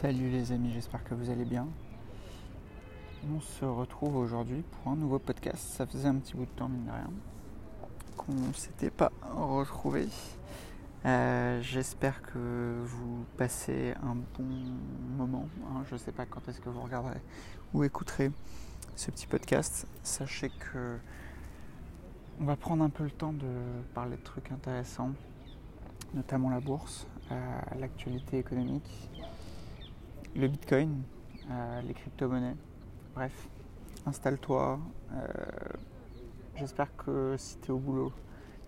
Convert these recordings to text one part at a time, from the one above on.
Salut les amis, j'espère que vous allez bien. On se retrouve aujourd'hui pour un nouveau podcast. Ça faisait un petit bout de temps, mine de rien, qu'on ne s'était pas retrouvé. Euh, j'espère que vous passez un bon moment. Hein. Je ne sais pas quand est-ce que vous regarderez ou écouterez ce petit podcast. Sachez que on va prendre un peu le temps de parler de trucs intéressants, notamment la bourse, euh, l'actualité économique le bitcoin, euh, les crypto-monnaies. Bref, installe-toi. Euh, j'espère que si tu es au boulot,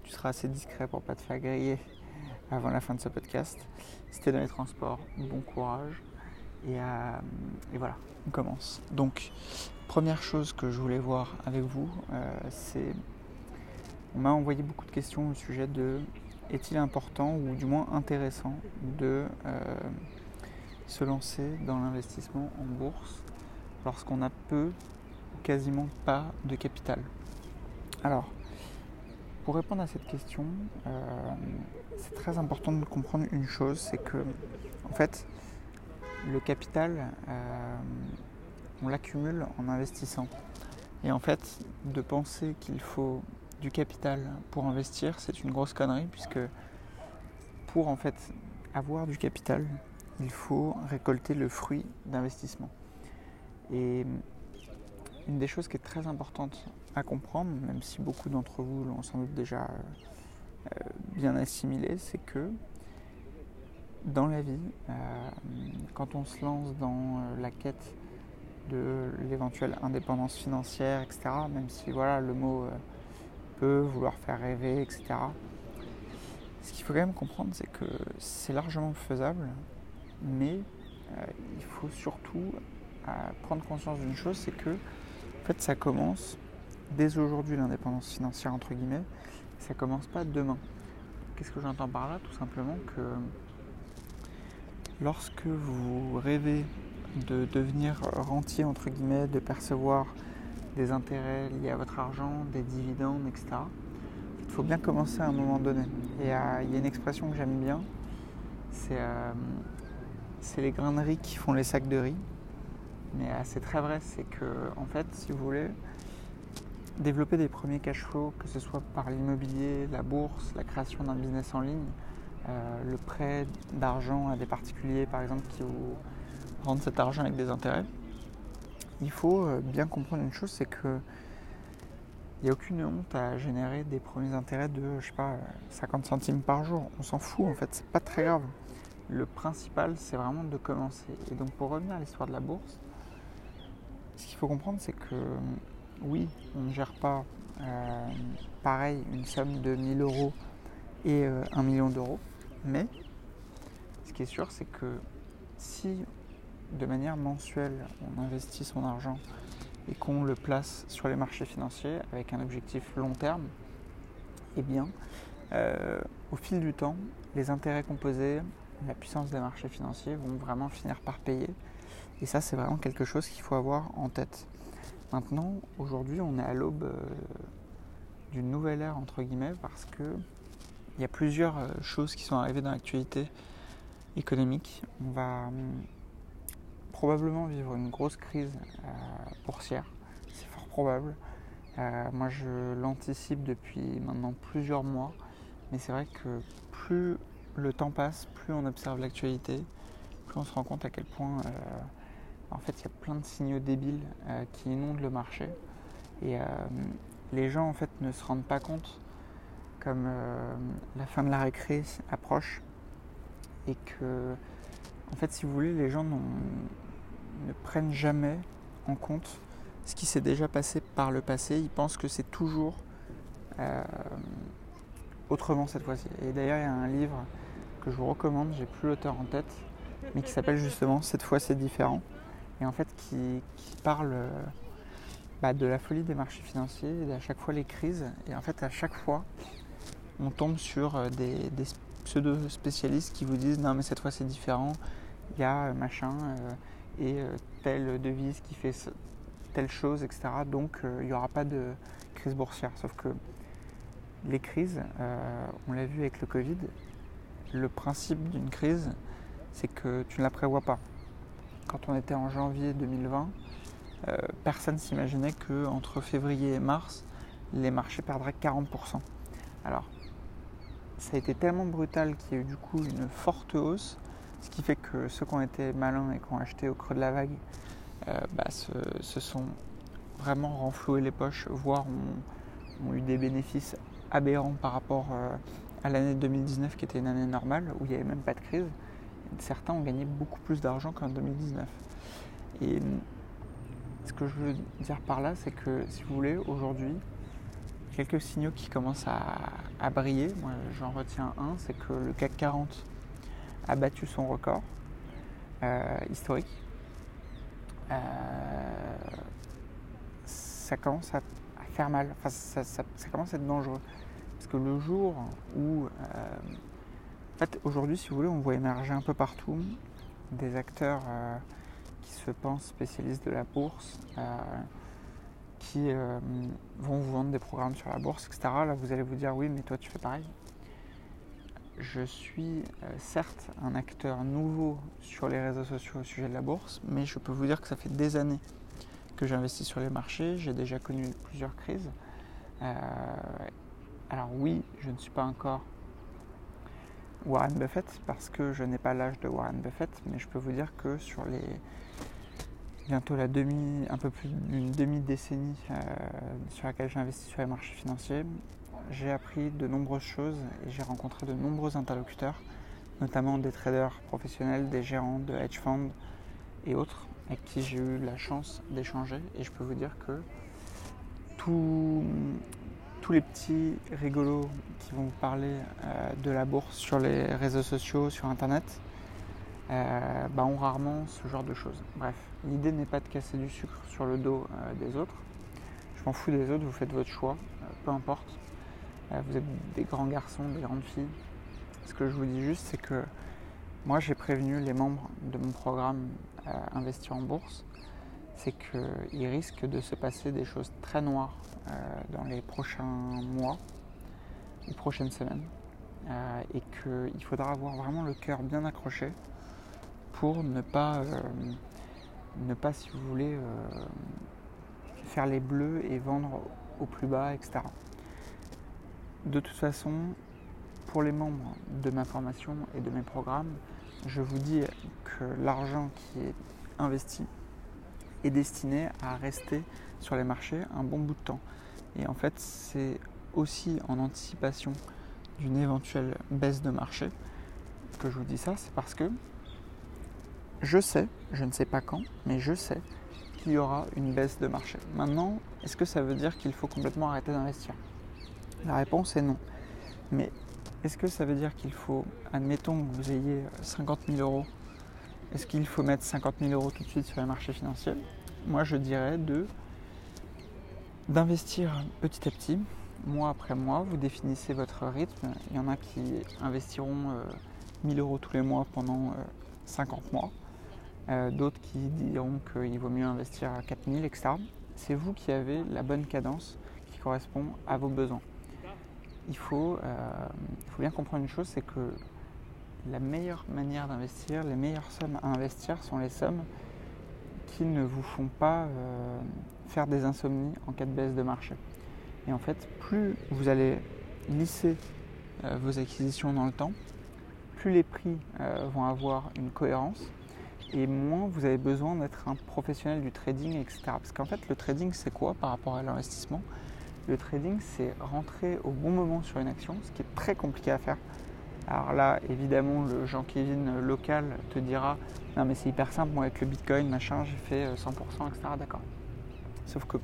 tu seras assez discret pour pas te faire griller avant la fin de ce podcast. Si tu es dans les transports, bon courage. Euh, et, voilà, on commence. Donc, première chose que je voulais voir avec vous, c'est. On m'a envoyé beaucoup de questions au sujet de est-il important ou du moins intéressant de se lancer dans l'investissement en bourse lorsqu'on a peu ou quasiment pas de capital Alors, pour répondre à cette question, euh, c'est très important de comprendre une chose, c'est que en fait, le capital, euh, on l'accumule en investissant. Et en fait, de penser qu'il faut du capital pour investir, c'est une grosse connerie, puisque pour en fait avoir du capital, il faut récolter le fruit d'investissement. Et une des choses qui est très importante à comprendre, même si beaucoup d'entre vous l'ont sans doute déjà euh, bien assimilé, c'est que dans la vie, euh, quand on se lance dans euh, la quête de l'éventuelle indépendance financière, etc., même si voilà, le mot peut vouloir faire rêver, etc., ce qu'il faut quand même comprendre, c'est que c'est largement faisable mais euh, il faut surtout euh, prendre conscience d'une chose, c'est que en fait, ça commence dès aujourd'hui l'indépendance financière entre guillemets, ça commence pas demain. Qu'est-ce que j'entends par là? Tout simplement que lorsque vous rêvez de devenir rentier entre guillemets, de percevoir des intérêts liés à votre argent, des dividendes, etc. Il faut bien commencer à un moment donné. Et euh, il y a une expression que j'aime bien, c'est c'est les grains de riz qui font les sacs de riz. Mais euh, c'est très vrai, c'est que en fait, si vous voulez développer des premiers cash flows, que ce soit par l'immobilier, la bourse, la création d'un business en ligne, euh, le prêt d'argent à des particuliers par exemple qui vous rendent cet argent avec des intérêts, il faut euh, bien comprendre une chose, c'est que il n'y a aucune honte à générer des premiers intérêts de, je sais pas, 50 centimes par jour. On s'en fout en fait, c'est pas très grave le principal, c'est vraiment de commencer. Et donc pour revenir à l'histoire de la bourse, ce qu'il faut comprendre, c'est que oui, on ne gère pas euh, pareil une somme de 1000 euros et euh, un 1 million d'euros, mais ce qui est sûr, c'est que si de manière mensuelle, on investit son argent et qu'on le place sur les marchés financiers avec un objectif long terme, eh bien, euh, au fil du temps, les intérêts composés, la puissance des marchés financiers vont vraiment finir par payer. Et ça, c'est vraiment quelque chose qu'il faut avoir en tête. Maintenant, aujourd'hui, on est à l'aube euh, d'une nouvelle ère, entre guillemets, parce que il y a plusieurs euh, choses qui sont arrivées dans l'actualité économique. On va hum, probablement vivre une grosse crise euh, boursière. C'est fort probable. moi, je l'anticipe depuis maintenant plusieurs mois. Mais c'est vrai que plus le temps passe, plus on observe l'actualité, plus on se rend compte à quel point euh, en fait il y a plein de signaux débiles euh, qui inondent le marché. Et euh, les gens en fait ne se rendent pas compte comme la fin de la récré approche et que en fait si vous voulez les gens ne prennent jamais en compte ce qui s'est déjà passé par le passé. Ils pensent que c'est toujours autrement cette fois-ci. Et d'ailleurs, il y a un livre que je vous recommande, j'ai plus l'auteur en tête, mais qui s'appelle justement Cette fois c'est différent. Et en fait, qui, parle euh, bah, de la folie des marchés financiers, et à chaque fois les crises. Et en fait, à chaque fois, on tombe sur euh, des, pseudo-spécialistes qui vous disent non, mais cette fois c'est différent, il y a euh, machin et telle devise qui fait telle chose, etc. Donc il n'y aura pas de crise boursière. Sauf que les crises, on l'a vu avec le Covid, le principe d'une crise, c'est que tu ne la prévois pas. quand on était en janvier 2020, personne s'imaginait qu'entre février et mars, les marchés perdraient 40%. Alors, ça a été tellement brutal qu'il y a eu du coup une forte hausse, ce qui fait que ceux qui ont été malins et qui ont acheté au creux de la vague bah, se, sont vraiment renfloués les poches, voire ont, eu des bénéfices aberrants par rapport à l'année 2019 qui était une année normale où il n'y avait même pas de crise. Certains ont gagné beaucoup plus d'argent qu'en 2019. Et ce que je veux dire par là, c'est que si vous voulez, aujourd'hui, quelques signaux qui commencent à, briller. Moi, j'en retiens un, c'est que le CAC 40 a battu son record euh, historique. Euh, ça commence à, faire mal, enfin, ça, commence à être dangereux. Parce que le jour où... Euh, en fait, aujourd'hui, si vous voulez, on voit émerger un peu partout des acteurs qui se pensent spécialistes de la bourse qui euh, vont vous vendre des programmes sur la bourse, etc. Là, vous allez vous dire oui, mais toi, tu fais pareil. Je suis euh, certes un acteur nouveau sur les réseaux sociaux au sujet de la bourse, mais je peux vous dire que ça fait des années que j'investis sur les marchés. J'ai déjà connu plusieurs crises. Euh, alors oui, je ne suis pas encore Warren Buffett parce que je n'ai pas l'âge de Warren Buffett, mais je peux vous dire que sur les bientôt la demi, un peu plus d'une demi-décennie euh, sur laquelle j'ai investi sur les marchés financiers, j'ai appris de nombreuses choses et j'ai rencontré de nombreux interlocuteurs, notamment des traders professionnels, des gérants de hedge funds et autres, avec qui j'ai eu la chance d'échanger. Et je peux vous dire que tous les petits rigolos qui vont vous parler euh, de la bourse sur les réseaux sociaux, sur Internet, euh, bah, ont rarement ce genre de choses. Bref, l'idée n'est pas de casser du sucre sur le dos euh, des autres. Je m'en fous des autres, vous faites votre choix, peu importe. vous êtes des grands garçons, des grandes filles. Ce que je vous dis juste, c'est que moi j'ai prévenu les membres de mon programme Investir en bourse, c'est qu'il risque de se passer des choses très noires dans les prochains mois, les prochaines semaines, et qu'il faudra avoir vraiment le cœur bien accroché pour ne pas, euh, ne pas si vous voulez, euh, faire les bleus et vendre au plus bas, etc. De toute façon, pour les membres de ma formation et de mes programmes, je vous dis que l'argent qui est investi est destiné à rester sur les marchés un bon bout de temps. Et en fait, c'est aussi en anticipation d'une éventuelle baisse de marché que je vous dis ça, c'est parce que je sais, je ne sais pas quand, mais je sais qu'il y aura une baisse de marché. Maintenant, est-ce que ça veut dire qu'il faut complètement arrêter d'investir? La réponse est non. Mais est-ce que ça veut dire qu'il faut, admettons que vous ayez 50 000 euros, est-ce qu'il faut mettre 50 000 euros tout de suite sur les marchés financiers? Moi, je dirais de d'investir petit à petit, mois après mois. Vous définissez votre rythme. Il y en a qui investiront 1000 euh, euros tous les mois pendant 50 euh, mois. Euh, d'autres qui diront qu'il vaut mieux investir à 4000, etc. C'est vous qui avez la bonne cadence qui correspond à vos besoins. Il faut, euh, il faut bien comprendre une chose, c'est que la meilleure manière d'investir, les meilleures sommes à investir sont les sommes qui ne vous font pas euh, faire des insomnies en cas de baisse de marché. Et en fait, plus vous allez lisser vos acquisitions dans le temps, plus les prix vont avoir une cohérence, et moins vous avez besoin d'être un professionnel du trading, etc. Parce qu'en fait, le trading, c'est quoi par rapport à l'investissement? Le trading, c'est rentrer au bon moment sur une action, ce qui est très compliqué à faire. Alors là, évidemment, le Jean-Kévin local te dira Non, mais c'est hyper simple, moi avec le bitcoin, machin, j'ai fait 100%, euh, etc. D'accord. Sauf que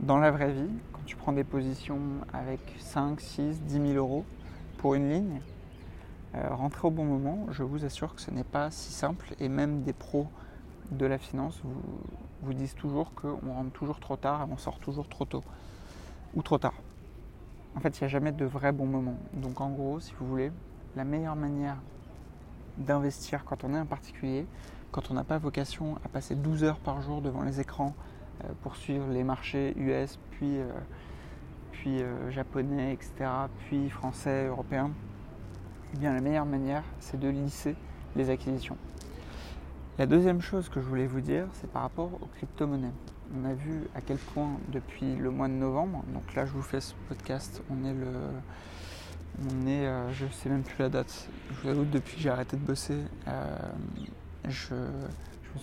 dans la vraie vie, quand tu prends des positions avec 5, 6, 10 000 euros pour une ligne, euh, rentrer au bon moment, je vous assure que ce n'est pas si simple et même des pros de la finance vous, vous disent toujours qu'on rentre toujours trop tard et on sort toujours trop tôt ou trop tard. En fait, il n'y a jamais de vrai bon moment. Donc en gros, si vous voulez, la meilleure manière d'investir quand on est un particulier, quand on n'a pas vocation à passer 12 heures par jour devant les écrans euh, pour suivre les marchés US, puis, euh, puis japonais, etc., puis français, européens, eh bien la meilleure manière, c'est de lisser les acquisitions. La deuxième chose que je voulais vous dire, c'est par rapport aux crypto-monnaies. On a vu à quel point depuis le mois de novembre, donc là je vous fais ce podcast, on est le. On est, euh, je sais même plus la date. Je vous avoue, depuis que j'ai arrêté de bosser, euh, je,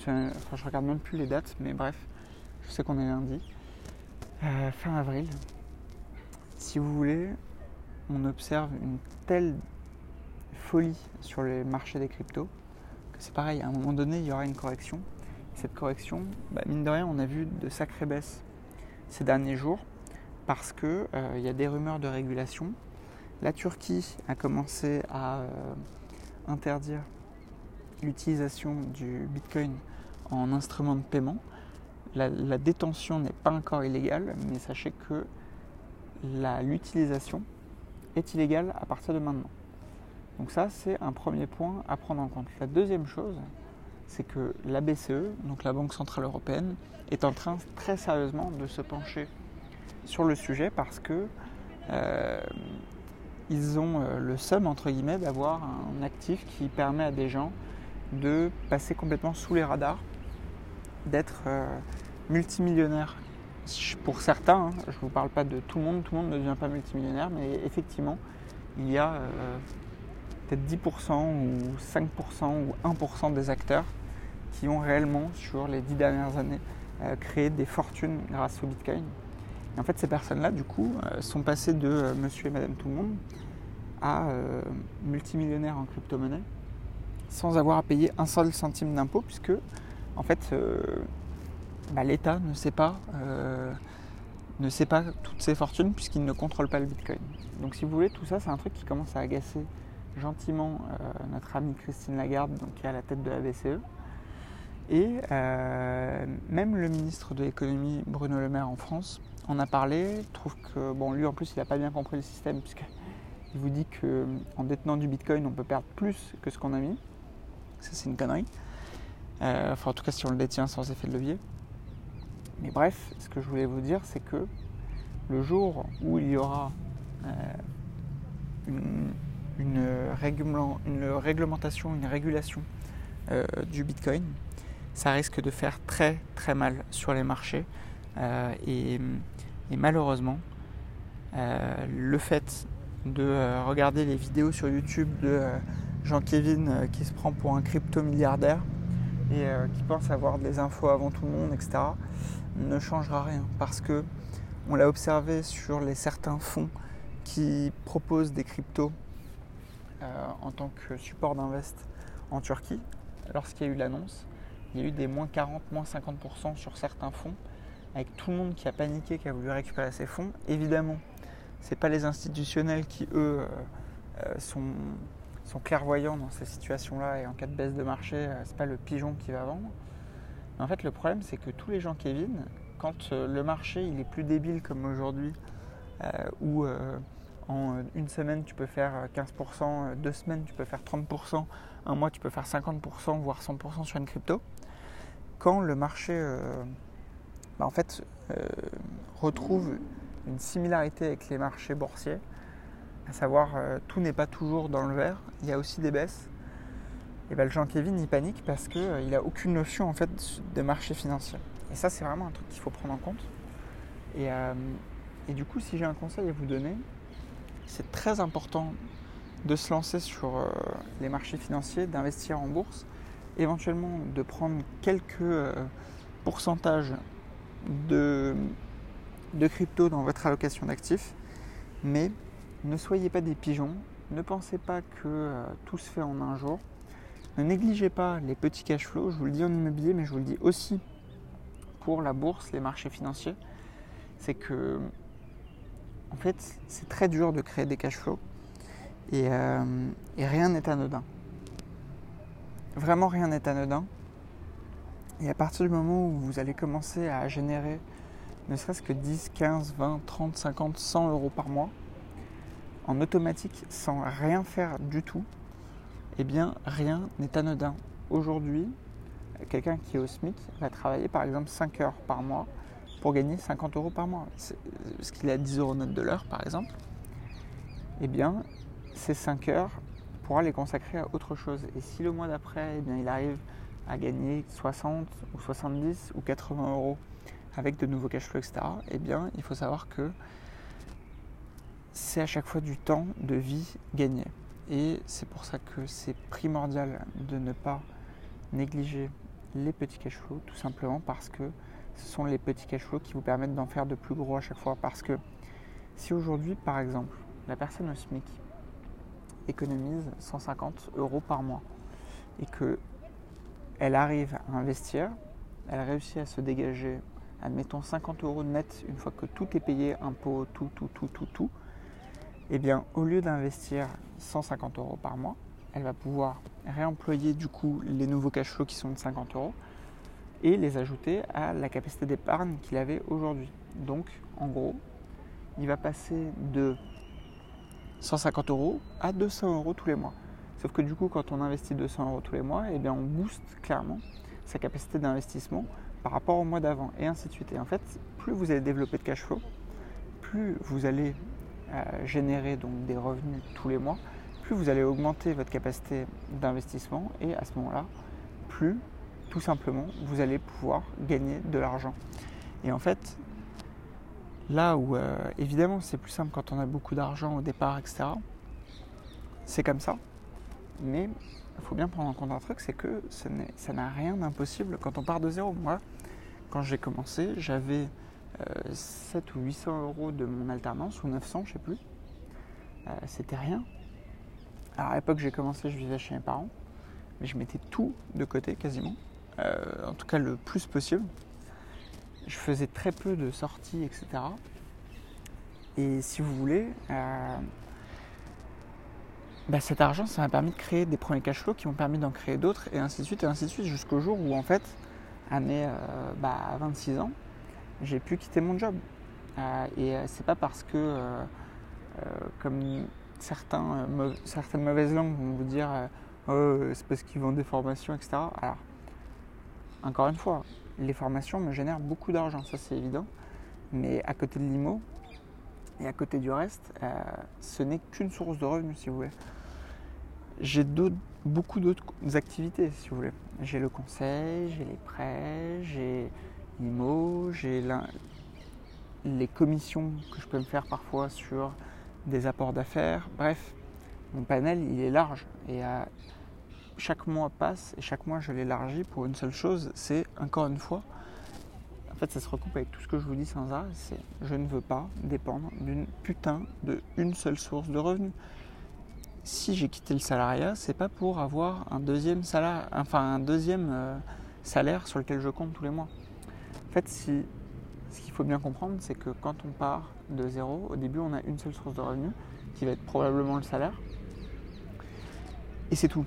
je me enfin, je regarde même plus les dates, mais bref, je sais qu'on est lundi, euh, fin avril. Si vous voulez, on observe une telle folie sur les marchés des cryptos c'est pareil, à un moment donné, il y aura une correction. Cette correction, bah, mine de rien, on a vu de sacrées baisses ces derniers jours parce qu'il euh, y a des rumeurs de régulation. La Turquie a commencé à euh, interdire l'utilisation du Bitcoin en instrument de paiement. La, la détention n'est pas encore illégale, mais sachez que l'utilisation est illégale à partir de maintenant. Donc ça, c'est un premier point à prendre en compte. La deuxième chose, c'est que la BCE, donc la Banque Centrale Européenne, est en train très sérieusement de se pencher sur le sujet parce que euh, ils ont euh, le somme entre guillemets d'avoir un actif qui permet à des gens de passer complètement sous les radars, d'être euh, multimillionnaires. Pour certains, hein, je ne vous parle pas de tout le monde, tout le monde ne devient pas multimillionnaire, mais effectivement, il y a peut-être 10% ou 5% ou 1% des acteurs qui ont réellement, sur les 10 dernières années, euh, créé des fortunes grâce au Bitcoin. Et en fait, ces personnes-là, du coup, euh, sont passées de euh, monsieur et madame tout le monde à multimillionnaires en crypto-monnaie sans avoir à payer un seul centime d'impôt, puisque, en fait, bah, l'État ne sait pas ne sait pas toutes ces fortunes puisqu'il ne contrôle pas le Bitcoin. Donc si vous voulez, tout ça, c'est un truc qui commence à agacer gentiment euh, notre amie Christine Lagarde, qui est à la tête de la BCE. Et euh, même le ministre de l'économie, Bruno Le Maire en France, en a parlé, trouve que, bon, lui en plus, il n'a pas bien compris le système, puisqu'il vous dit qu'en détenant du bitcoin, on peut perdre plus que ce qu'on a mis. Ça, c'est une connerie. Euh, enfin, en tout cas, si on le détient sans effet de levier. Mais bref, ce que je voulais vous dire, c'est que le jour où il y aura une une, réglementation, une régulation euh, du Bitcoin, ça risque de faire très très mal sur les marchés. Euh, et, malheureusement, euh, le fait de regarder les vidéos sur YouTube de Jean-Kévin qui se prend pour un crypto-milliardaire et qui pense avoir des infos avant tout le monde, etc., ne changera rien parce que on l'a observé sur les certains fonds qui proposent des cryptos en tant que support d'invest en Turquie. Lorsqu'il y a eu l'annonce, il y a eu des moins 40, moins 50% sur certains fonds, avec tout le monde qui a paniqué, qui a voulu récupérer ses fonds. Évidemment, ce n'est pas les institutionnels qui, eux, euh, euh, sont, clairvoyants dans ces situations-là, et en cas de baisse de marché, ce n'est pas le pigeon qui va vendre. en fait, le problème, c'est que tous les gens Kevin, quand le marché il est plus débile comme aujourd'hui, où en euh, une semaine, tu peux faire 15%, euh, euh, deux semaines, tu peux faire 30%, un mois, tu peux faire 50%, voire 100% sur une crypto. Quand le marché bah, en fait, retrouve une similarité avec les marchés boursiers, à savoir tout n'est pas toujours dans le vert, il y a aussi des baisses. Et ben, le Jean Kevin il panique parce qu'il n'a aucune notion en fait de marché financier. Et ça c'est vraiment un truc qu'il faut prendre en compte. Et du coup si j'ai un conseil à vous donner, c'est très important de se lancer sur euh, les marchés financiers, d'investir en bourse, éventuellement de prendre quelques euh, pourcentages de, crypto dans votre allocation d'actifs, mais ne soyez pas des pigeons, ne pensez pas que euh, tout se fait en un jour, ne négligez pas les petits cash flows, je vous le dis en immobilier, mais je vous le dis aussi pour la bourse, les marchés financiers, c'est que en fait, c'est très dur de créer des cash flows et, euh, rien n'est anodin. Vraiment rien n'est anodin. Et à partir du moment où vous allez commencer à générer ne serait-ce que 10, 15, 20, 30, 50, 100 euros par mois, en automatique, sans rien faire du tout, eh bien rien n'est anodin. Aujourd'hui, quelqu'un qui est au SMIC va travailler par exemple 5 heures par mois pour gagner 50 euros par mois. Ce qu'il est à 10 euros net de l'heure, par exemple, eh bien, ces 5 heures pourra les consacrer à autre chose. Et si le mois d'après, eh bien, il arrive à gagner 60 ou 70 ou 80 euros avec de nouveaux cash flows, etc., eh bien, il faut savoir que c'est à chaque fois du temps de vie gagné. Et c'est pour ça que c'est primordial de ne pas négliger les petits cash flows, tout simplement parce que ce sont les petits cash flows qui vous permettent d'en faire de plus gros à chaque fois. Parce que si aujourd'hui, par exemple, la personne au SMIC économise 150 euros par mois et que elle arrive à investir, elle réussit à se dégager, admettons 50 euros net une fois que tout est payé, impôts, tout, tout, tout, tout, tout, eh bien au lieu d'investir 150 euros par mois, elle va pouvoir réemployer du coup les nouveaux cash flows qui sont de 50 euros et les ajouter à la capacité d'épargne qu'il avait aujourd'hui. Donc en gros, il va passer de 150 euros à 200 euros tous les mois. Sauf que du coup, quand on investit 200 euros tous les mois, eh bien, on booste clairement sa capacité d'investissement par rapport au mois d'avant, et ainsi de suite. Et en fait, plus vous allez développer de cash flow, plus vous allez euh, générer donc des revenus tous les mois, plus vous allez augmenter votre capacité d'investissement, et à ce moment-là, plus tout simplement vous allez pouvoir gagner de l'argent. Et en fait, Là où, euh, évidemment, c'est plus simple quand on a beaucoup d'argent au départ, etc. C'est comme ça. Mais il faut bien prendre en compte un truc, c'est que ça n'a rien d'impossible quand on part de zéro. Moi, quand j'ai commencé, j'avais 7 euh, ou 800 euros de mon alternance, ou 900, je sais plus. Euh, c'était rien. Alors à l'époque, j'ai commencé, je vivais chez mes parents, mais je mettais tout de côté quasiment. En tout cas, le plus possible je faisais très peu de sorties, etc. Et si vous voulez, euh, bah, cet argent, ça m'a permis de créer des premiers cash flows qui m'ont permis d'en créer d'autres, et ainsi de suite, et ainsi de suite, jusqu'au jour où, en fait, à mes 26 euh, bah, ans, j'ai pu quitter mon job. Euh, et c'est pas parce que, comme certains, certaines mauvaises langues vont vous dire, oh, c'est parce qu'ils vendent des formations, etc. encore une fois, les formations me génèrent beaucoup d'argent, ça c'est évident. Mais à côté de l'IMO et à côté du reste, euh, ce n'est qu'une source de revenus, si vous voulez. J'ai beaucoup d'autres activités, si vous voulez. J'ai le conseil, j'ai les prêts, j'ai l'IMO, j'ai les commissions que je peux me faire parfois sur des apports d'affaires. Bref, mon panel, il est large. Et à chaque mois passe et chaque mois je l'élargis pour une seule chose, c'est encore une fois, en fait ça se recoupe avec tout ce que je vous dis sans arrêt, c'est je ne veux pas dépendre d'une putain de une seule source de revenus. Si j'ai quitté le salariat, c'est pas pour avoir un deuxième salaire, enfin un deuxième euh, salaire sur lequel je compte tous les mois. En fait, ce qu'il faut bien comprendre, c'est que quand on part de zéro, au début on a une seule source de revenus qui va être probablement le salaire. Et c'est tout.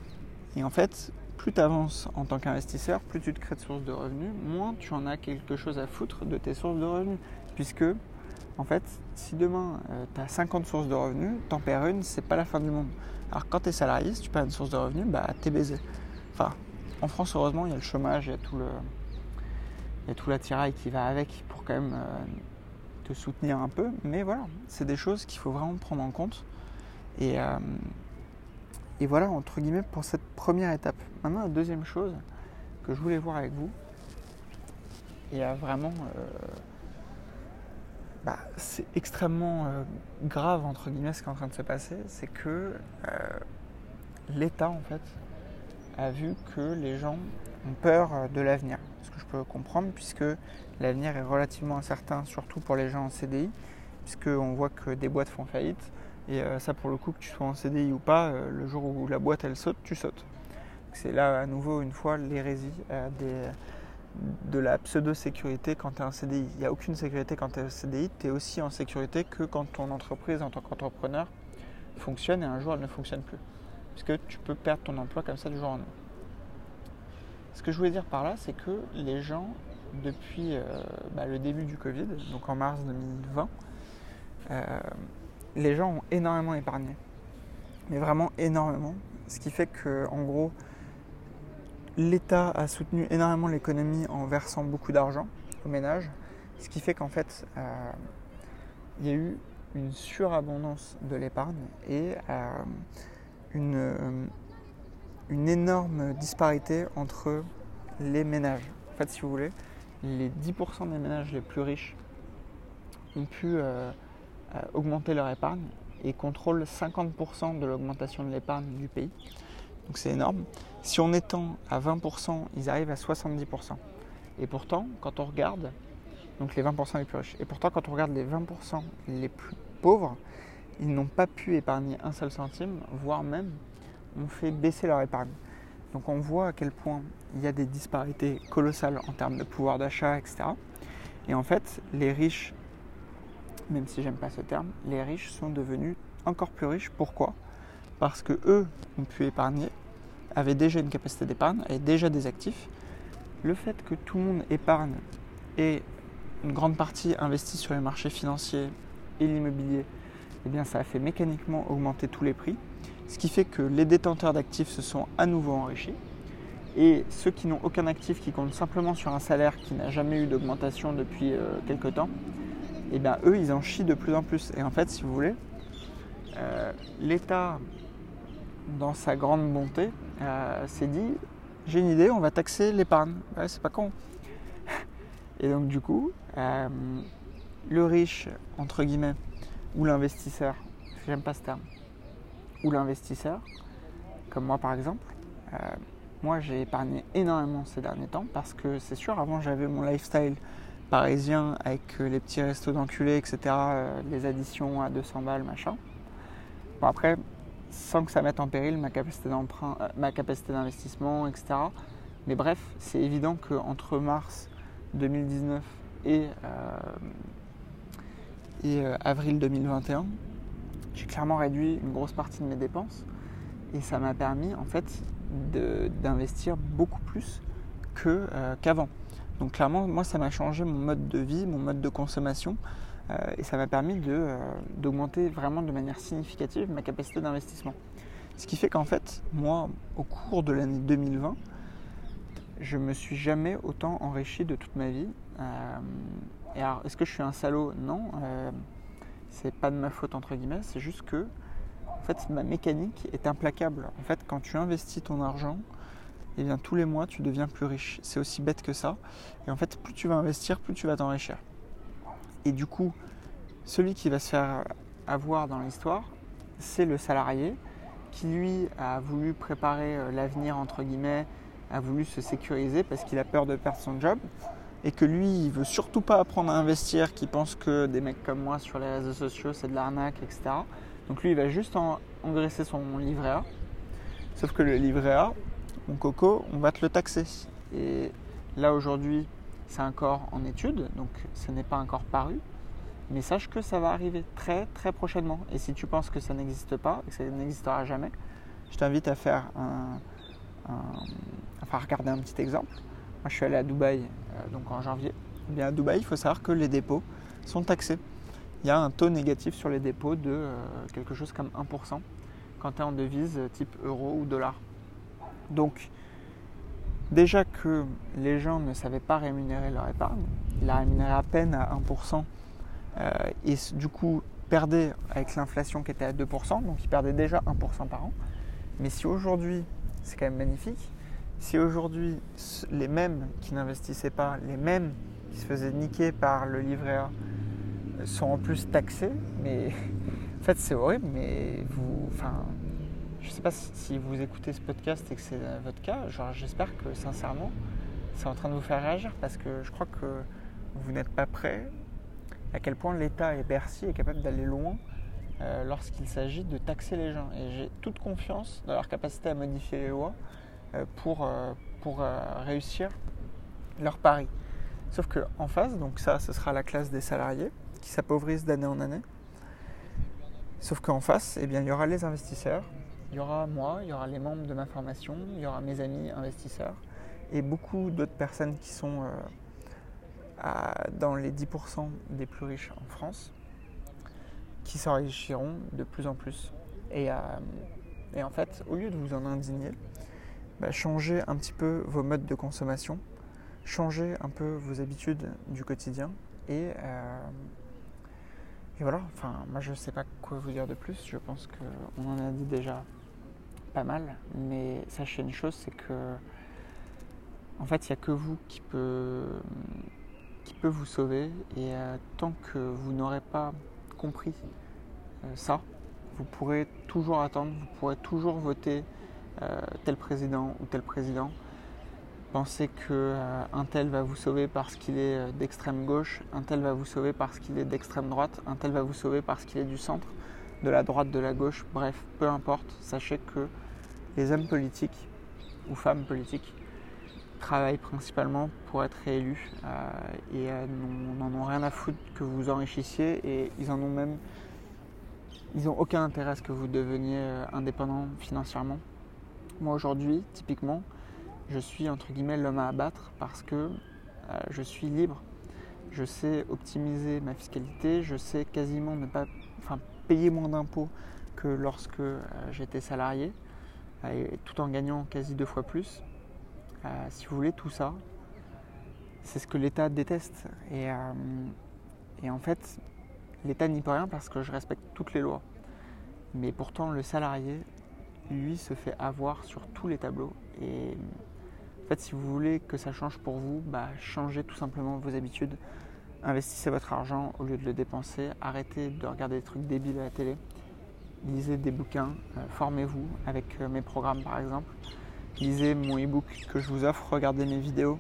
Et en fait, plus tu avances en tant qu'investisseur, plus tu te crées de sources de revenus, moins tu en as quelque chose à foutre de tes sources de revenus. Puisque, en fait, si demain tu as 50 sources de revenus, t'en perds une, c'est pas la fin du monde. Alors quand tu es salarié, si tu perds une source de revenus, bah t'es baisé. Enfin, en France, heureusement, il y a le chômage, il y a tout le. Il y l'attirail qui va avec pour quand même euh, te soutenir un peu. Mais voilà, c'est des choses qu'il faut vraiment prendre en compte. Et, euh, et voilà, entre guillemets, pour cette première étape. Maintenant, la deuxième chose que je voulais voir avec vous, et vraiment, euh, bah, c'est extrêmement euh, grave, entre guillemets, ce qui est en train de se passer, c'est que euh, l'État, en fait, a vu que les gens ont peur de l'avenir. Ce que je peux comprendre, puisque l'avenir est relativement incertain, surtout pour les gens en CDI, puisqu'on voit que des boîtes font faillite, et euh, ça, pour le coup, que tu sois en CDI ou pas, euh, le jour où la boîte elle saute, tu sautes. C'est là à nouveau une fois l'hérésie euh, de la pseudo-sécurité quand tu es en CDI. Il n'y a aucune sécurité quand tu es en CDI, tu es aussi en sécurité que quand ton entreprise en tant qu'entrepreneur fonctionne et un jour elle ne fonctionne plus. Puisque tu peux perdre ton emploi comme ça du jour au lendemain. Ce que je voulais dire par là, c'est que les gens, depuis bah, le début du Covid, donc en mars 2020, les gens ont énormément épargné. Mais vraiment énormément. Ce qui fait que, en gros, l'État a soutenu énormément l'économie en versant beaucoup d'argent aux ménages. Ce qui fait qu'en fait, euh, il y a eu une surabondance de l'épargne et euh, une, une, énorme disparité entre les ménages. En fait, si vous voulez, les 10% des ménages les plus riches ont pu euh, euh, augmenter leur épargne et contrôlent 50% de l'augmentation de l'épargne du pays. Donc c'est énorme. Si on étend à 20%, ils arrivent à 70%. Et pourtant, quand on regarde, donc les 20% les plus riches, et pourtant quand on regarde les 20% les plus pauvres, ils n'ont pas pu épargner un seul centime, voire même ont fait baisser leur épargne. Donc on voit à quel point il y a des disparités colossales en termes de pouvoir d'achat, etc. Et en fait, les riches, même si j'aime pas ce terme, les riches sont devenus encore plus riches. Pourquoi? Parce que eux ont pu épargner, avaient déjà une capacité d'épargne, avaient déjà des actifs. Le fait que tout le monde épargne et une grande partie investit sur les marchés financiers et l'immobilier, eh bien ça a fait mécaniquement augmenter tous les prix. Ce qui fait que les détenteurs d'actifs se sont à nouveau enrichis. Et ceux qui n'ont aucun actif, qui comptent simplement sur un salaire qui n'a jamais eu d'augmentation depuis euh, quelques temps, et eh bien eux, ils en chient de plus en plus. Et en fait, si vous voulez, euh, l'État, dans sa grande bonté, euh, s'est dit j'ai une idée, on va taxer l'épargne. C'est pas con. Et donc, du coup, le riche, entre guillemets, ou l'investisseur, j'aime pas ce terme, ou l'investisseur, comme moi par exemple, euh, moi j'ai épargné énormément ces derniers temps parce que c'est sûr, avant j'avais mon lifestyle parisien avec euh, les petits restos d'enculés, etc., euh, les additions à 200 balles, machin. Bon, après, sans que ça mette en péril ma capacité capacité d'investissement, etc. Mais bref, c'est évident qu'entre mars 2019 et, avril 2021, j'ai clairement réduit une grosse partie de mes dépenses et ça m'a permis en fait d'investir beaucoup plus euh, qu'avant. Donc clairement, moi, ça m'a changé mon mode de vie, mon mode de consommation, euh, et ça m'a permis euh, d'augmenter vraiment de manière significative ma capacité d'investissement. Ce qui fait qu'en fait, moi, au cours de l'année 2020, je me suis jamais autant enrichi de toute ma vie. et alors, est-ce que je suis un salaud? Non c'est pas de ma faute entre guillemets, c'est juste que en fait ma mécanique est implacable. En fait, quand tu investis ton argent, eh bien tous les mois tu deviens plus riche. C'est aussi bête que ça. Et en fait, plus tu vas investir, plus tu vas t'enrichir. Et du coup, celui qui va se faire avoir dans l'histoire, c'est le salarié qui lui a voulu préparer euh, l'avenir entre guillemets, a voulu se sécuriser parce qu'il a peur de perdre son job et que lui, il veut surtout pas apprendre à investir, qui pense que des mecs comme moi sur les réseaux sociaux, c'est de l'arnaque, etc. Donc lui, il va juste engraisser son livret A. Sauf que le livret A, mon coco, on va te le taxer. Et là, aujourd'hui, c'est encore en étude, donc ce n'est pas encore paru. Mais sache que ça va arriver très très prochainement. Et si tu penses que ça n'existe pas et que ça n'existera jamais, je t'invite à faire un, regarder un petit exemple. Moi, je suis allé à Dubaï euh, donc en janvier. Eh bien, à Dubaï, il faut savoir que les dépôts sont taxés. Il y a un taux négatif sur les dépôts de euh, quelque chose comme 1% quand tu es en devise type euro ou dollar. Donc, déjà que les gens ne savaient pas rémunérer leur épargne, ils la rémunéraient à peine à 1%, euh, et du coup perdaient avec l'inflation qui était à 2%, donc ils perdaient déjà 1% par an. Mais si aujourd'hui, c'est quand même magnifique, si aujourd'hui les mêmes qui n'investissaient pas, les mêmes qui se faisaient niquer par le livret A sont en plus taxés, mais en fait c'est horrible, mais vous, je sais pas si vous écoutez ce podcast et que c'est votre cas, j'espère que sincèrement c'est en train de vous faire réagir parce que je crois que vous n'êtes pas prêt à quel point l'État et Bercy est capable d'aller loin euh, lorsqu'il s'agit de taxer les gens. Et j'ai toute confiance dans leur capacité à modifier les lois euh, pour, euh, pour euh, réussir leur pari. Sauf qu'en face, donc ça, ce sera la classe des salariés qui s'appauvrissent d'année en année. Sauf qu'en face, eh bien, il y aura les investisseurs, il y aura moi, il y aura les membres de ma formation, il y aura mes amis investisseurs et beaucoup d'autres personnes qui sont dans les 10% des plus riches en France qui s'enrichiront de plus en plus. Et, et, en fait, au lieu de vous en indigner, bah, changez un petit peu vos modes de consommation, changez un peu vos habitudes du quotidien et, euh, et voilà, enfin moi je ne sais pas quoi vous dire de plus, je pense qu'on en a dit déjà pas mal, mais sachez une chose, c'est que en fait, il n'y a que vous qui peut, qui peut vous sauver. Et euh, tant que vous n'aurez pas compris euh, ça, vous pourrez toujours attendre, vous pourrez toujours voter euh, tel président ou tel président. Pensez qu'un tel va vous sauver parce qu'il est d'extrême gauche, un tel va vous sauver parce qu'il est d'extrême droite, un tel va vous sauver parce qu'il est du centre, de la droite, de la gauche, bref, peu importe. Sachez que les hommes politiques ou femmes politiques travaillent principalement pour être réélus euh, et euh, n'en ont rien à foutre que vous vous enrichissiez et ils en ont même ils n'ont aucun intérêt à ce que vous deveniez euh, indépendant financièrement. Moi aujourd'hui, typiquement, je suis entre guillemets l'homme à abattre parce que je suis libre. Je sais optimiser ma fiscalité, je sais quasiment ne pas enfin, payer moins d'impôts que lorsque j'étais salarié, tout en gagnant quasi deux fois plus. Euh, si vous voulez, tout ça, c'est ce que l'État déteste. Et, euh, et en fait, l'État n'y peut rien parce que je respecte toutes les lois. Mais pourtant, le salarié, lui, se fait avoir sur tous les tableaux. Et en fait, si vous voulez que ça change pour vous, bah, changez tout simplement vos habitudes. Investissez votre argent au lieu de le dépenser. Arrêtez de regarder des trucs débiles à la télé. Lisez des bouquins. Euh, formez-vous avec mes programmes, par exemple lisez mon e-book que je vous offre, regardez mes vidéos,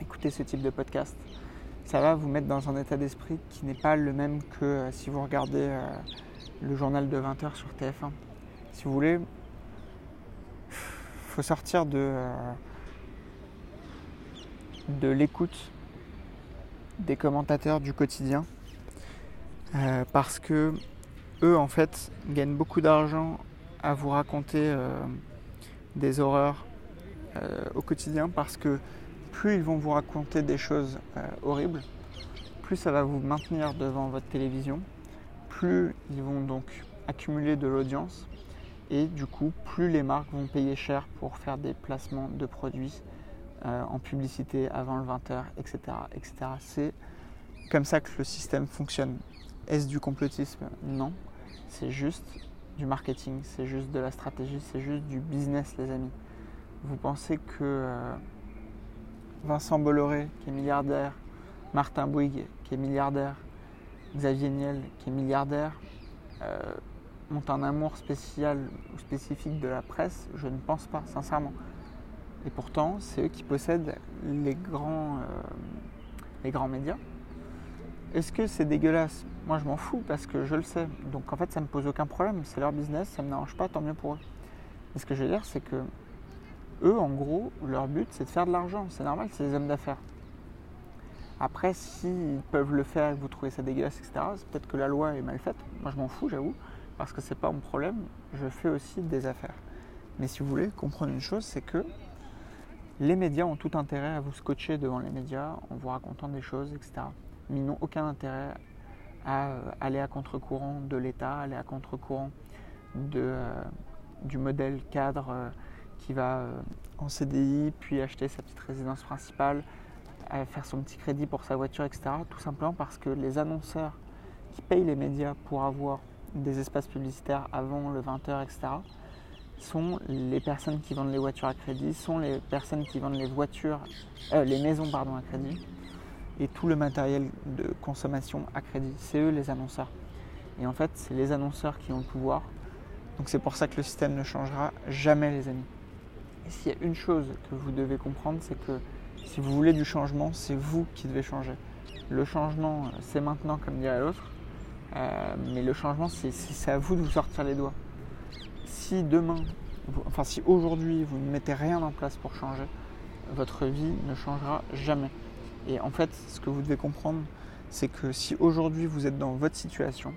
écoutez ce type de podcast. Ça va vous mettre dans un état d'esprit qui n'est pas le même que euh, si vous regardez euh, le journal de 20h sur TF1. Si vous voulez, faut sortir euh, de l'écoute des commentateurs du quotidien parce que eux en fait gagnent beaucoup d'argent à vous raconter des horreurs euh, au quotidien parce que plus ils vont vous raconter des choses euh, horribles, plus ça va vous maintenir devant votre télévision, plus ils vont donc accumuler de l'audience et du coup plus les marques vont payer cher pour faire des placements de produits euh, en publicité avant le 20h, etc. etc. C'est comme ça que le système fonctionne. Est-ce du complotisme? Non. C'est juste du marketing, c'est juste de la stratégie, c'est juste du business, les amis. Vous pensez que euh, Vincent Bolloré, qui est milliardaire, Martin Bouygues, qui est milliardaire, Xavier Niel, qui est milliardaire, euh, ont un amour spécial ou spécifique de la presse? Je ne pense pas, sincèrement. Et pourtant, c'est eux qui possèdent les grands, euh, les grands médias. Est-ce que c'est dégueulasse? Moi, je m'en fous parce que je le sais. Donc, en fait, ça me pose aucun problème. C'est leur business, ça me dérange pas, tant mieux pour eux. Et ce que je veux dire, c'est que eux, en gros, leur but, c'est de faire de l'argent. C'est normal, c'est des hommes d'affaires. Après, s'ils peuvent le faire et que vous trouvez ça dégueulasse, etc., c'est peut-être que la loi est mal faite. Moi, je m'en fous, j'avoue, parce que c'est pas mon problème. Je fais aussi des affaires. Mais si vous voulez comprendre une chose, c'est que les médias ont tout intérêt à vous scotcher devant les médias en vous racontant des choses, etc mais ils n'ont aucun intérêt à euh, aller à contre-courant de l'État, aller à contre-courant euh, du modèle cadre euh, qui va en CDI, puis acheter sa petite résidence principale, faire son petit crédit pour sa voiture, etc. Tout simplement parce que les annonceurs qui payent les médias pour avoir des espaces publicitaires avant le 20h, etc., sont les personnes qui vendent les voitures à crédit, sont les personnes qui vendent les voitures, les maisons pardon, à crédit, et tout le matériel de consommation à crédit. C'est eux les annonceurs. Et en fait, c'est les annonceurs qui ont le pouvoir. Donc c'est pour ça que le système ne changera jamais, les amis. Et s'il y a une chose que vous devez comprendre, c'est que si vous voulez du changement, c'est vous qui devez changer. Le changement, c'est maintenant, comme dirait l'autre. Euh, mais le changement, c'est à vous de vous sortir les doigts. Si demain, enfin si aujourd'hui, vous ne mettez rien en place pour changer, votre vie ne changera jamais. Et en fait, ce que vous devez comprendre, c'est que si aujourd'hui vous êtes dans votre situation,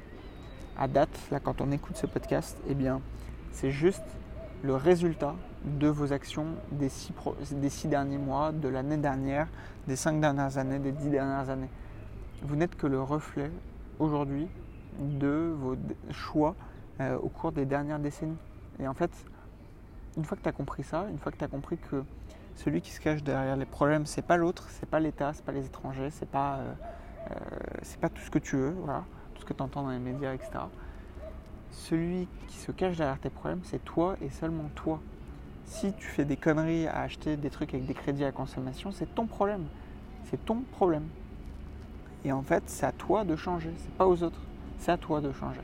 à date, là quand on écoute ce podcast, eh bien, c'est juste le résultat de vos actions des six, derniers mois, de l'année dernière, des cinq dernières années, des dix dernières années. Vous n'êtes que le reflet aujourd'hui de vos choix euh, au cours des dernières décennies. Et en fait, une fois que tu as compris ça, une fois que tu as compris que celui qui se cache derrière les problèmes, c'est pas l'autre, c'est pas l'État, c'est pas les étrangers, c'est pas, euh, euh, c'est pas tout ce que tu veux, voilà, tout ce que tu entends dans les médias, etc. Celui qui se cache derrière tes problèmes, c'est toi et seulement toi. Si tu fais des conneries à acheter des trucs avec des crédits à consommation, c'est ton problème. C'est ton problème. Et en fait, c'est à toi de changer, c'est pas aux autres. C'est à toi de changer.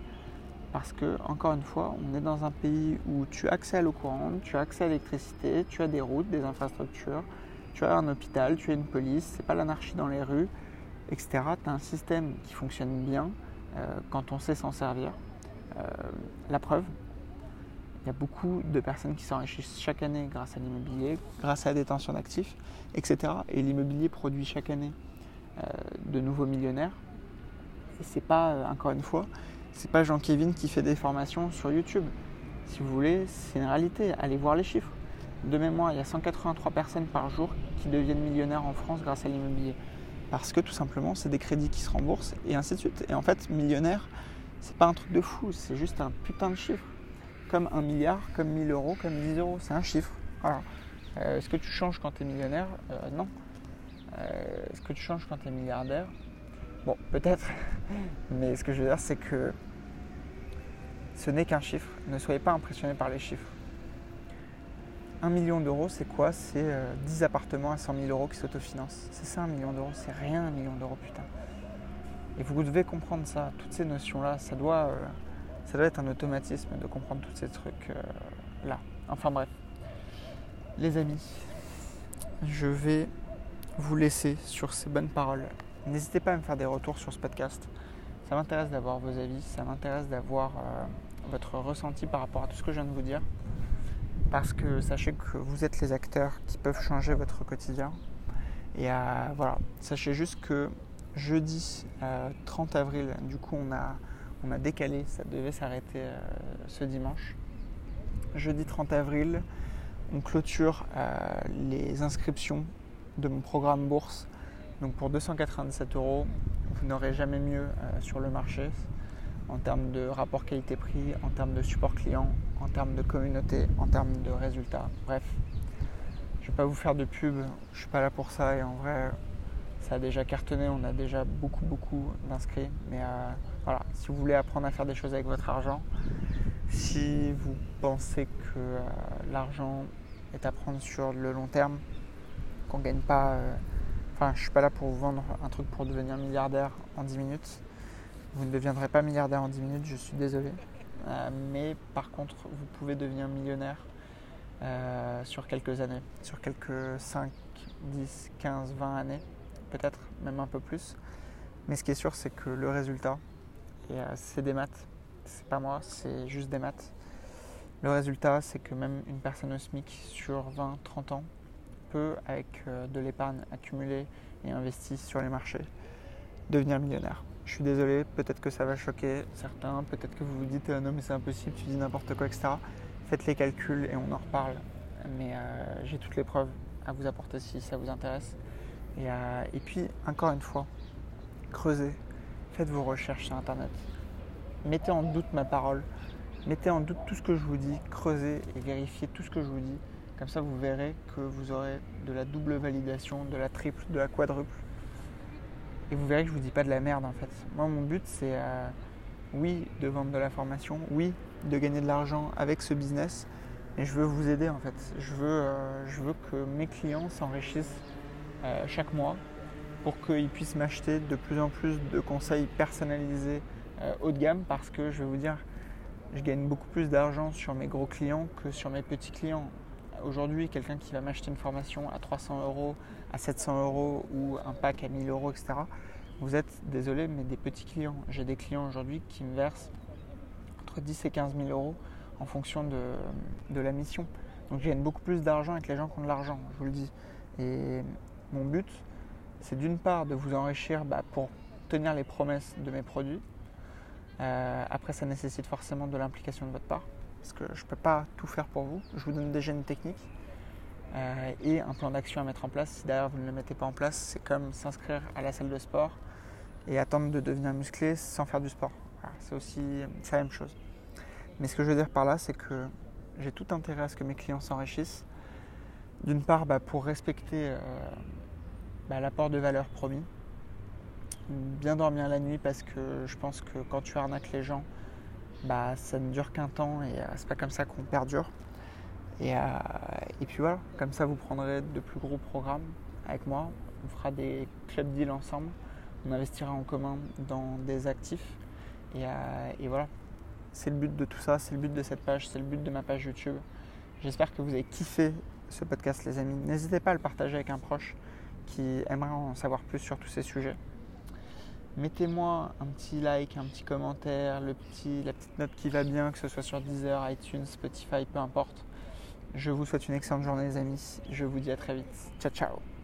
Parce que, encore une fois, on est dans un pays où tu as accès à l'eau courante, tu as accès à l'électricité, tu as des routes, des infrastructures, tu as un hôpital, tu as une police, c'est pas l'anarchie dans les rues, etc. Tu as un système qui fonctionne bien euh, quand on sait s'en servir. Euh, la preuve, il y a beaucoup de personnes qui s'enrichissent chaque année grâce à l'immobilier, grâce à la détention d'actifs, etc. Et l'immobilier produit chaque année euh, de nouveaux millionnaires. Et c'est pas, encore une fois, c'est pas Jean-Kévin qui fait des formations sur YouTube. Si vous voulez, c'est une réalité. Allez voir les chiffres. De mémoire, il y a 183 personnes par jour qui deviennent millionnaires en France grâce à l'immobilier. Parce que tout simplement, c'est des crédits qui se remboursent et ainsi de suite. Et en fait, millionnaire, c'est pas un truc de fou, c'est juste un putain de chiffre. Comme un milliard, comme 1000 euros, comme 10 euros, c'est un chiffre. Alors, euh, est-ce que tu changes quand tu es millionnaire? Euh, Non. Euh, est-ce que tu changes quand tu es milliardaire? Bon, peut-être. Mais ce que je veux dire, c'est que ce n'est qu'un chiffre. Ne soyez pas impressionné par les chiffres. Un million d'euros, c'est quoi? C'est 10 euh, appartements à 100 000 euros qui s'autofinancent. C'est ça un million d'euros, c'est rien un million d'euros, putain. Et vous devez comprendre ça, toutes ces notions-là, ça doit, euh, ça doit être un automatisme de comprendre tous ces trucs-là. Euh, enfin bref. Les amis, je vais vous laisser sur ces bonnes paroles. N'hésitez pas à me faire des retours sur ce podcast. Ça m'intéresse d'avoir vos avis, ça m'intéresse d'avoir votre ressenti par rapport à tout ce que je viens de vous dire. Parce que sachez que vous êtes les acteurs qui peuvent changer votre quotidien. Et euh, voilà, sachez juste que jeudi 30 euh, avril, du coup on a, décalé, ça devait s'arrêter euh, ce dimanche. Jeudi 30 avril, on clôture les inscriptions de mon programme bourse. Donc pour 297 euros, vous n'aurez jamais mieux sur le marché en termes de rapport qualité-prix, en termes de support client, en termes de communauté, en termes de résultats. Bref, je ne vais pas vous faire de pub, je ne suis pas là pour ça et en vrai, ça a déjà cartonné, on a déjà beaucoup beaucoup d'inscrits. Mais euh, voilà, si vous voulez apprendre à faire des choses avec votre argent, si vous pensez que euh, l'argent est à prendre sur le long terme, qu'on ne gagne pas. Euh, enfin, je suis pas là pour vous vendre un truc pour devenir milliardaire en 10 minutes. Vous ne deviendrez pas milliardaire en 10 minutes, je suis désolé. Euh, mais par contre, vous pouvez devenir millionnaire euh, sur quelques années, sur quelques 5, 10, 15, 20 années, peut-être même un peu plus. Mais ce qui est sûr, c'est que le résultat, euh, c'est des maths, c'est pas moi, c'est juste des maths. Le résultat, c'est que même une personne au SMIC sur 20, 30 ans peut, avec de l'épargne accumulée et investie sur les marchés, devenir millionnaire. Je suis désolé, peut-être que ça va choquer certains, peut-être que vous vous dites euh, non mais c'est impossible, tu dis n'importe quoi, etc. Faites les calculs et on en reparle. Mais euh, j'ai toutes les preuves à vous apporter si ça vous intéresse. Euh, et puis, encore une fois, creusez, faites vos recherches sur Internet. Mettez en doute ma parole, mettez en doute tout ce que je vous dis, creusez et vérifiez tout ce que je vous dis. Comme ça, vous verrez que vous aurez de la double validation, de la triple, de la quadruple et vous verrez que je vous dis pas de la merde en fait. Moi mon but c'est euh, oui de vendre de la formation, oui de gagner de l'argent avec ce business, mais je veux vous aider en fait. Je veux, euh, je veux que mes clients s'enrichissent euh, chaque mois pour qu'ils puissent m'acheter de plus en plus de conseils personnalisés haut de gamme parce que je vais vous dire, je gagne beaucoup plus d'argent sur mes gros clients que sur mes petits clients. Aujourd'hui, quelqu'un qui va m'acheter une formation à 300 euros, à 700 euros ou un pack à 1000 euros, etc., vous êtes, désolé, mais des petits clients. J'ai des clients aujourd'hui qui me versent entre 10 et 15 000 euros en fonction de, la mission. Donc je gagne beaucoup plus d'argent avec les gens qui ont de l'argent, je vous le dis. Et mon but, c'est d'une part de vous enrichir bah, pour tenir les promesses de mes produits. Euh, après, ça nécessite forcément de l'implication de votre part, parce que je ne peux pas tout faire pour vous. Je vous donne déjà une technique, euh, et un plan d'action à mettre en place. Si d'ailleurs vous ne le mettez pas en place, c'est comme s'inscrire à la salle de sport et attendre de devenir musclé sans faire du sport. c'est aussi la même chose. Mais ce que je veux dire par là, c'est que j'ai tout intérêt à ce que mes clients s'enrichissent. D'une part, bah, pour respecter euh, bah, l'apport de valeur promis. Bien dormir la nuit parce que je pense que quand tu arnaques les gens, bah, ça ne dure qu'un temps et euh, c'est pas comme ça qu'on perdure. Et, et puis voilà, comme ça vous prendrez de plus gros programmes avec moi. On fera des club deals ensemble. On investira en commun dans des actifs. Et, et voilà, c'est le but de tout ça, c'est le but de cette page, c'est le but de ma page YouTube. J'espère que vous avez kiffé ce podcast, les amis. N'hésitez pas à le partager avec un proche qui aimerait en savoir plus sur tous ces sujets. Mettez-moi un petit like, un petit commentaire, le petit, la petite note qui va bien, que ce soit sur Deezer, iTunes, Spotify, peu importe. Je vous souhaite une excellente journée les amis. Je vous dis à très vite. Ciao ciao